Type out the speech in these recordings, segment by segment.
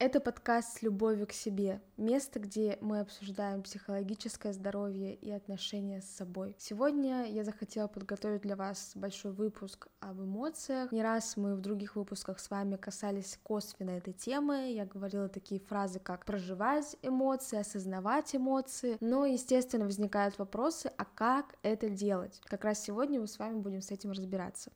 Это подкаст с любовью к себе, место, где мы обсуждаем психологическое здоровье и отношения с собой. Сегодня я захотела подготовить для вас большой выпуск об эмоциях. Не раз мы в других выпусках с вами касались косвенно этой темы. Я говорила такие фразы, как проживать эмоции, осознавать эмоции. Но, естественно, возникают вопросы, а как это делать? Как раз сегодня мы с вами будем с этим разбираться.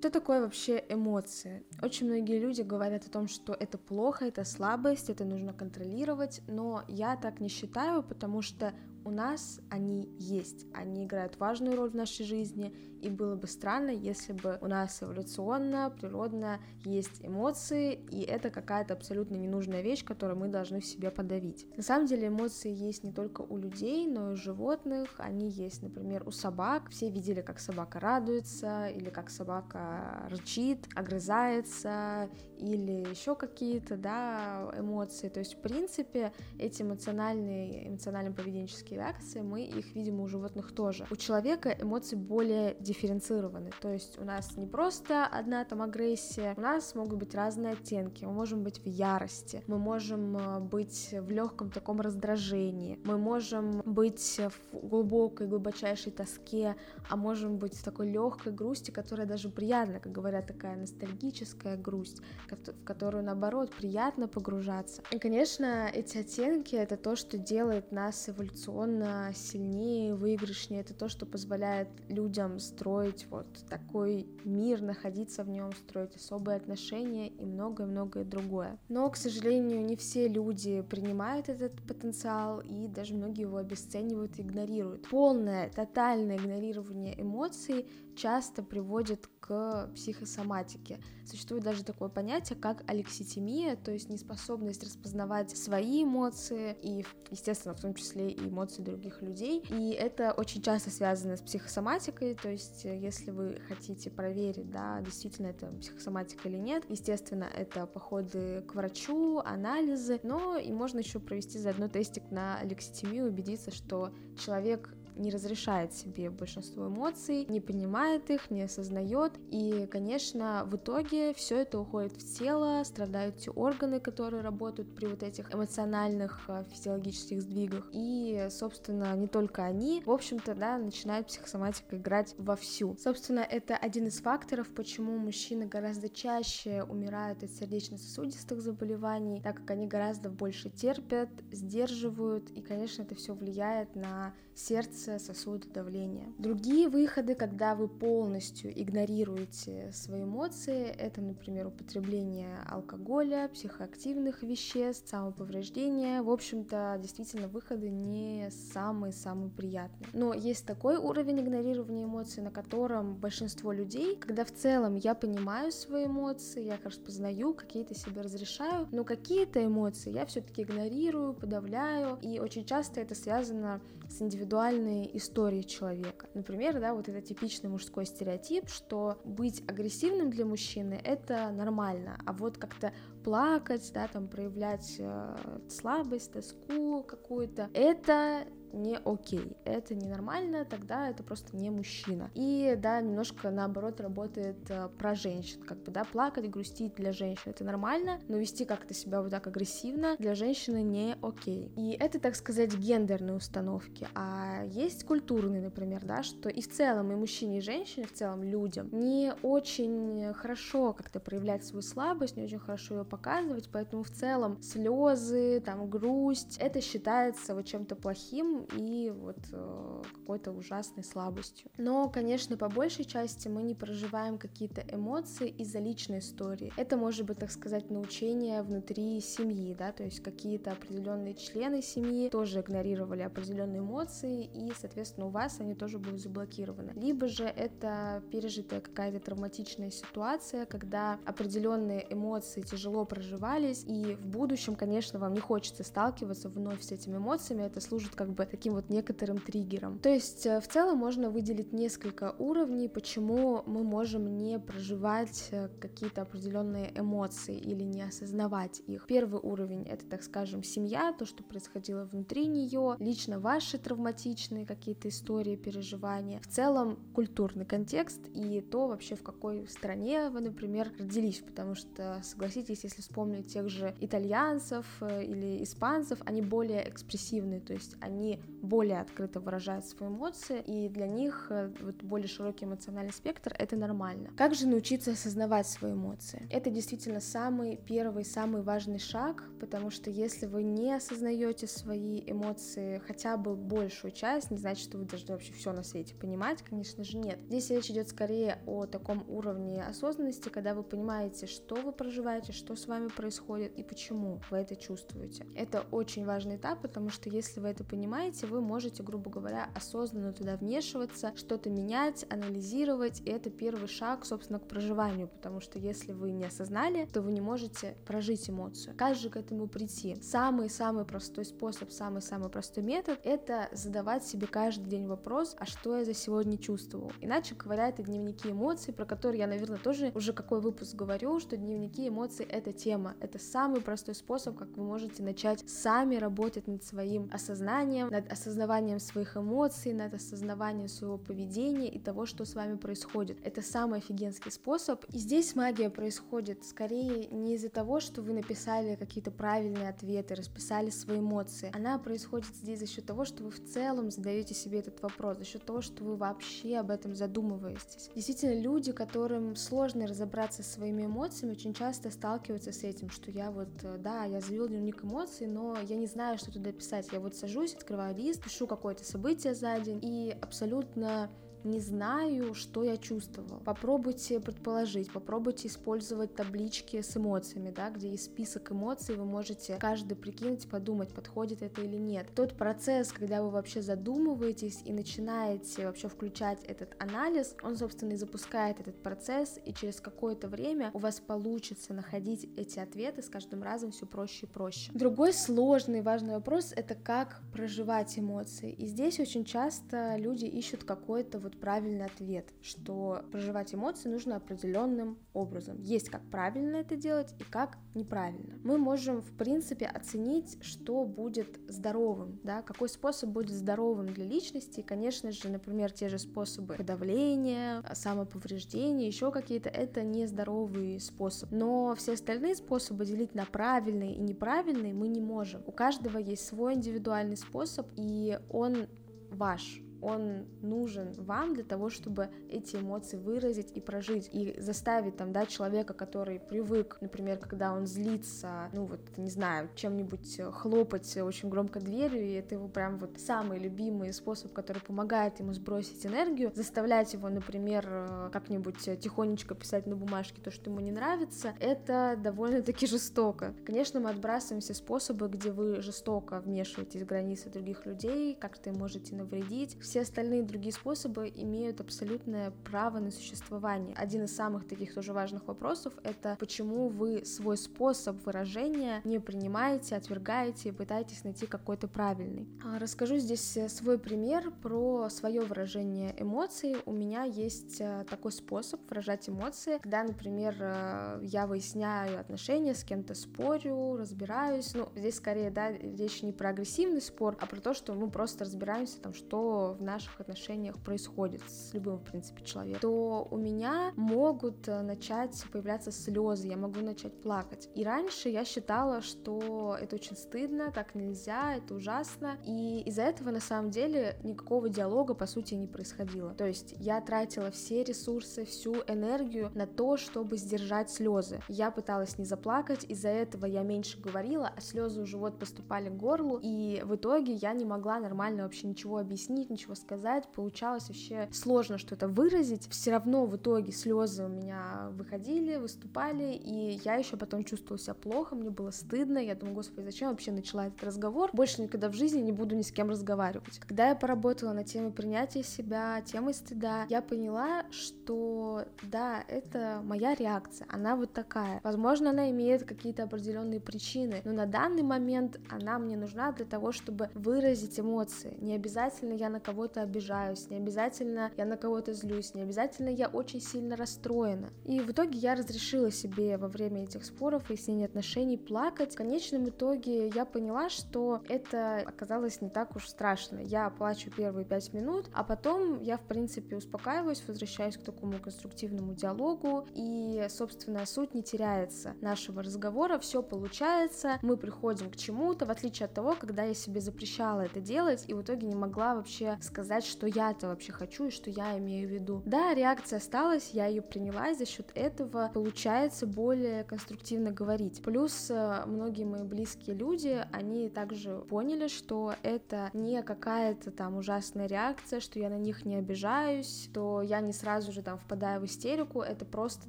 Что такое вообще эмоции? Очень многие люди говорят о том, что это плохо, это слабость, это нужно контролировать, но я так не считаю, потому что у нас они есть, они играют важную роль в нашей жизни, и было бы странно, если бы у нас эволюционно, природно есть эмоции, и это какая-то абсолютно ненужная вещь, которую мы должны в себе подавить. На самом деле эмоции есть не только у людей, но и у животных, они есть, например, у собак, все видели, как собака радуется, или как собака рычит, огрызается, или еще какие-то, да, эмоции, то есть, в принципе, эти эмоциональные, эмоционально-поведенческие поведенческие реакции, мы их видим у животных тоже. У человека эмоции более дифференцированы, то есть у нас не просто одна там агрессия, у нас могут быть разные оттенки, мы можем быть в ярости, мы можем э, быть в легком таком раздражении, мы можем быть в глубокой, глубочайшей тоске, а можем быть в такой легкой грусти, которая даже приятна, как говорят, такая ностальгическая грусть, в которую, наоборот, приятно погружаться. И, конечно, эти оттенки — это то, что делает нас эволюционно он сильнее, выигрышнее. Это то, что позволяет людям строить вот такой мир, находиться в нем, строить особые отношения и многое-многое другое. Но, к сожалению, не все люди принимают этот потенциал, и даже многие его обесценивают и игнорируют. Полное, тотальное игнорирование эмоций часто приводит к психосоматике. Существует даже такое понятие, как алекситимия, то есть неспособность распознавать свои эмоции и, естественно, в том числе и эмоции других людей. И это очень часто связано с психосоматикой, то есть если вы хотите проверить, да, действительно это психосоматика или нет, естественно, это походы к врачу, анализы, но и можно еще провести заодно тестик на алекситимию, убедиться, что человек не разрешает себе большинство эмоций, не понимает их, не осознает. И, конечно, в итоге все это уходит в тело, страдают те органы, которые работают при вот этих эмоциональных э, физиологических сдвигах. И, собственно, не только они, в общем-то, да, начинает психосоматика играть вовсю. Собственно, это один из факторов, почему мужчины гораздо чаще умирают от сердечно-сосудистых заболеваний, так как они гораздо больше терпят, сдерживают, и, конечно, это все влияет на сердце, сердце, сосуды, давление. Другие выходы, когда вы полностью игнорируете свои эмоции, это, например, употребление алкоголя, психоактивных веществ, самоповреждение. В общем-то, действительно, выходы не самые-самые приятные. Но есть такой уровень игнорирования эмоций, на котором большинство людей, когда в целом я понимаю свои эмоции, я их распознаю, какие-то себе разрешаю, но какие-то эмоции я все-таки игнорирую, подавляю, и очень часто это связано с индивидуальной историей человека. Например, да, вот это типичный мужской стереотип, что быть агрессивным для мужчины это нормально, а вот как-то плакать, да, там проявлять э, слабость, тоску какую-то, это не окей, это ненормально, тогда это просто не мужчина. И да, немножко наоборот работает э, про женщин, как бы, да, плакать, грустить для женщин это нормально, но вести как-то себя вот так агрессивно для женщины не окей. И это, так сказать, гендерные установки, а есть культурные, например, да, что и в целом и мужчине, и женщине, в целом людям не очень хорошо как-то проявлять свою слабость, не очень хорошо ее показывать, поэтому в целом слезы, там, грусть, это считается вот чем-то плохим, и вот э, какой-то ужасной слабостью. Но, конечно, по большей части мы не проживаем какие-то эмоции из-за личной истории. Это может быть, так сказать, научение внутри семьи, да, то есть какие-то определенные члены семьи тоже игнорировали определенные эмоции, и, соответственно, у вас они тоже будут заблокированы. Либо же это пережитая какая-то травматичная ситуация, когда определенные эмоции тяжело проживались, и в будущем, конечно, вам не хочется сталкиваться вновь с этими эмоциями, это служит как бы таким вот некоторым триггером. То есть э, в целом можно выделить несколько уровней, почему мы можем не проживать э, какие-то определенные эмоции или не осознавать их. Первый уровень это, так скажем, семья, то, что происходило внутри нее, лично ваши травматичные какие-то истории, переживания. В целом культурный контекст и то вообще в какой стране вы, например, родились, потому что, согласитесь, если вспомнить тех же итальянцев э, или испанцев, они более экспрессивные, то есть они более открыто выражают свои эмоции, и для них э, вот более широкий эмоциональный спектр — это нормально. Как же научиться осознавать свои эмоции? Это действительно самый первый, самый важный шаг, потому что если вы не осознаете свои эмоции хотя бы большую часть, не значит, что вы должны вообще все на свете понимать, конечно же, нет. Здесь речь идет скорее о таком уровне осознанности, когда вы понимаете, что вы проживаете, что с вами происходит и почему вы это чувствуете. Это очень важный этап, потому что если вы это понимаете, вы можете, грубо говоря, осознанно туда вмешиваться, что-то менять, анализировать, и это первый шаг, собственно, к проживанию, потому что если вы не осознали, то вы не можете прожить эмоцию. Как же к этому прийти? Самый-самый простой способ, самый-самый простой метод — это задавать себе каждый день вопрос, а что я за сегодня чувствовал? Иначе говоря, это дневники эмоций, про которые я, наверное, тоже уже какой выпуск говорю, что дневники эмоций — это тема, это самый простой способ, как вы можете начать сами работать над своим осознанием, над осознаванием своих эмоций, над осознаванием своего поведения и того, что с вами происходит. Это самый офигенский способ. И здесь магия происходит скорее не из-за того, что вы написали какие-то правильные ответы, расписали свои эмоции. Она происходит здесь за счет того, что вы в целом задаете себе этот вопрос, за счет того, что вы вообще об этом задумываетесь. Действительно, люди, которым сложно разобраться со своими эмоциями, очень часто сталкиваются с этим, что я вот, э, да, я завел дневник эмоций, но я не знаю, что туда писать. Я вот сажусь, открываю лист, пишу какое-то событие за день и абсолютно не знаю, что я чувствовала. Попробуйте предположить, попробуйте использовать таблички с эмоциями, да, где есть список эмоций, вы можете каждый прикинуть, подумать, подходит это или нет. Тот процесс, когда вы вообще задумываетесь и начинаете вообще включать этот анализ, он, собственно, и запускает этот процесс, и через какое-то время у вас получится находить эти ответы с каждым разом все проще и проще. Другой сложный важный вопрос — это как проживать эмоции. И здесь очень часто люди ищут какой-то вот вот правильный ответ, что проживать эмоции нужно определенным образом. Есть как правильно это делать и как неправильно. Мы можем, в принципе, оценить, что будет здоровым, да, какой способ будет здоровым для личности. И, конечно же, например, те же способы подавления, самоповреждения, еще какие-то, это нездоровый способ. Но все остальные способы делить на правильные и неправильные мы не можем. У каждого есть свой индивидуальный способ, и он ваш он нужен вам для того, чтобы эти эмоции выразить и прожить, и заставить там, да, человека, который привык, например, когда он злится, ну вот, не знаю, чем-нибудь хлопать очень громко дверью, и это его прям вот самый любимый способ, который помогает ему сбросить энергию, заставлять его, например, как-нибудь тихонечко писать на бумажке то, что ему не нравится, это довольно-таки жестоко. Конечно, мы отбрасываем все способы, где вы жестоко вмешиваетесь в границы других людей, как-то им можете навредить, все остальные другие способы имеют абсолютное право на существование. Один из самых таких тоже важных вопросов — это почему вы свой способ выражения не принимаете, отвергаете и пытаетесь найти какой-то правильный. А, расскажу здесь э, свой пример про свое выражение эмоций. У меня есть э, такой способ выражать эмоции, когда, например, э, я выясняю отношения, с кем-то спорю, разбираюсь. Ну, здесь скорее, да, речь не про агрессивный спор, а про то, что мы просто разбираемся, там, что в наших отношениях происходит с любым, в принципе, человеком, то у меня могут э, начать появляться слезы, я могу начать плакать. И раньше я считала, что это очень стыдно, так нельзя, это ужасно. И из-за этого, на самом деле, никакого диалога, по сути, не происходило. То есть я тратила все ресурсы, всю энергию на то, чтобы сдержать слезы. Я пыталась не заплакать, из-за этого я меньше говорила, а слезы уже вот поступали к горлу, и в итоге я не могла нормально вообще ничего объяснить, ничего нечего сказать, получалось вообще сложно что-то выразить. Все равно в итоге слезы у меня выходили, выступали, и я еще потом чувствовала себя плохо, мне было стыдно. Я думаю, господи, зачем вообще начала этот разговор? Больше никогда в жизни не буду ни с кем разговаривать. Когда я поработала на теме принятия себя, темой стыда, я поняла, что да, это моя реакция, она вот такая. Возможно, она имеет какие-то определенные причины, но на данный момент она мне нужна для того, чтобы выразить эмоции. Не обязательно я на кого-то обижаюсь, не обязательно я на кого-то злюсь, не обязательно я очень сильно расстроена. И в итоге я разрешила себе во время этих споров и снятия отношений плакать. В конечном итоге я поняла, что это оказалось не так уж страшно. Я плачу первые пять минут, а потом я, в принципе, успокаиваюсь, возвращаюсь к такому конструктивному диалогу, и, собственно, суть не теряется нашего разговора, все получается, мы приходим к чему-то, в отличие от того, когда я себе запрещала это делать, и в итоге не могла вообще сказать, что я-то вообще хочу и что я имею в виду. Да, реакция осталась, я ее приняла, и за счет этого получается более конструктивно говорить. Плюс э, многие мои близкие люди, они также поняли, что это не какая-то там ужасная реакция, что я на них не обижаюсь, что я не сразу же там впадаю в истерику, это просто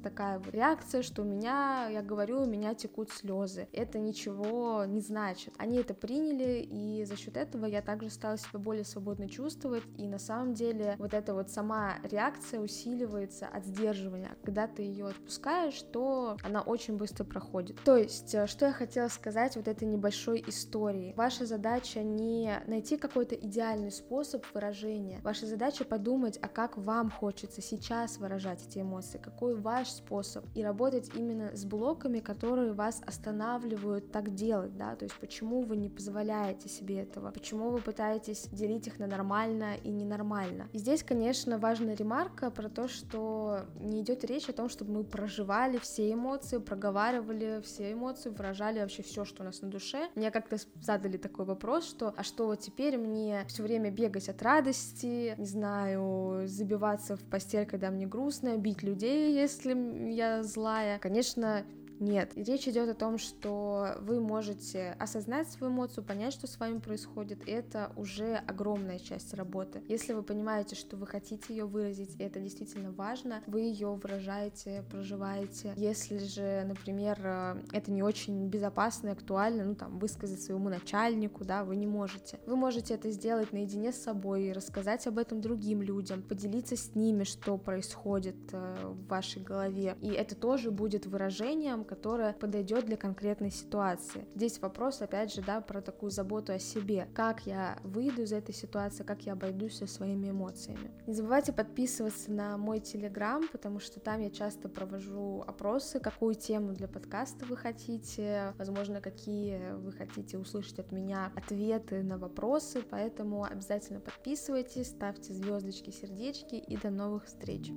такая вот реакция, что у меня, я говорю, у меня текут слезы. Это ничего не значит. Они это приняли, и за счет этого я также стала себя более свободно чувствовать, и на самом деле вот эта вот сама реакция усиливается от сдерживания. Когда ты ее отпускаешь, то она очень быстро проходит. То есть, э, что я хотела сказать вот этой небольшой истории. Ваша задача не найти какой-то идеальный способ выражения. Ваша задача подумать, а как вам хочется сейчас выражать эти эмоции, какой ваш способ, и работать именно с блоками, которые вас останавливают так делать, да, то есть почему вы не позволяете себе этого, почему вы пытаетесь делить их на нормально и ненормально. И здесь, конечно, важная ремарка про то, что не идет речь о том, чтобы мы проживали все эмоции, проговаривали все эмоции, выражали вообще все, что у нас на душе. Мне как-то задали такой вопрос, что а что вот теперь мне все время бегать от радости, не знаю, забиваться в постель, когда мне грустно, бить людей, если я злая. Конечно, нет, речь идет о том, что вы можете осознать свою эмоцию, понять, что с вами происходит, это уже огромная часть работы. Если вы понимаете, что вы хотите ее выразить, и это действительно важно, вы ее выражаете, проживаете. Если же, например, э, это не очень безопасно и актуально, ну там, высказать своему начальнику, да, вы не можете. Вы можете это сделать наедине с собой, рассказать об этом другим людям, поделиться с ними, что происходит э, в вашей голове. И это тоже будет выражением, которая подойдет для конкретной ситуации. Здесь вопрос, опять же, да, про такую заботу о себе. Как я выйду из этой ситуации, как я обойдусь со своими эмоциями. Не забывайте подписываться на мой телеграм, потому что там я часто провожу опросы, какую тему для подкаста вы хотите, возможно, какие вы хотите услышать от меня ответы на вопросы, поэтому обязательно подписывайтесь, ставьте звездочки, сердечки и до новых встреч.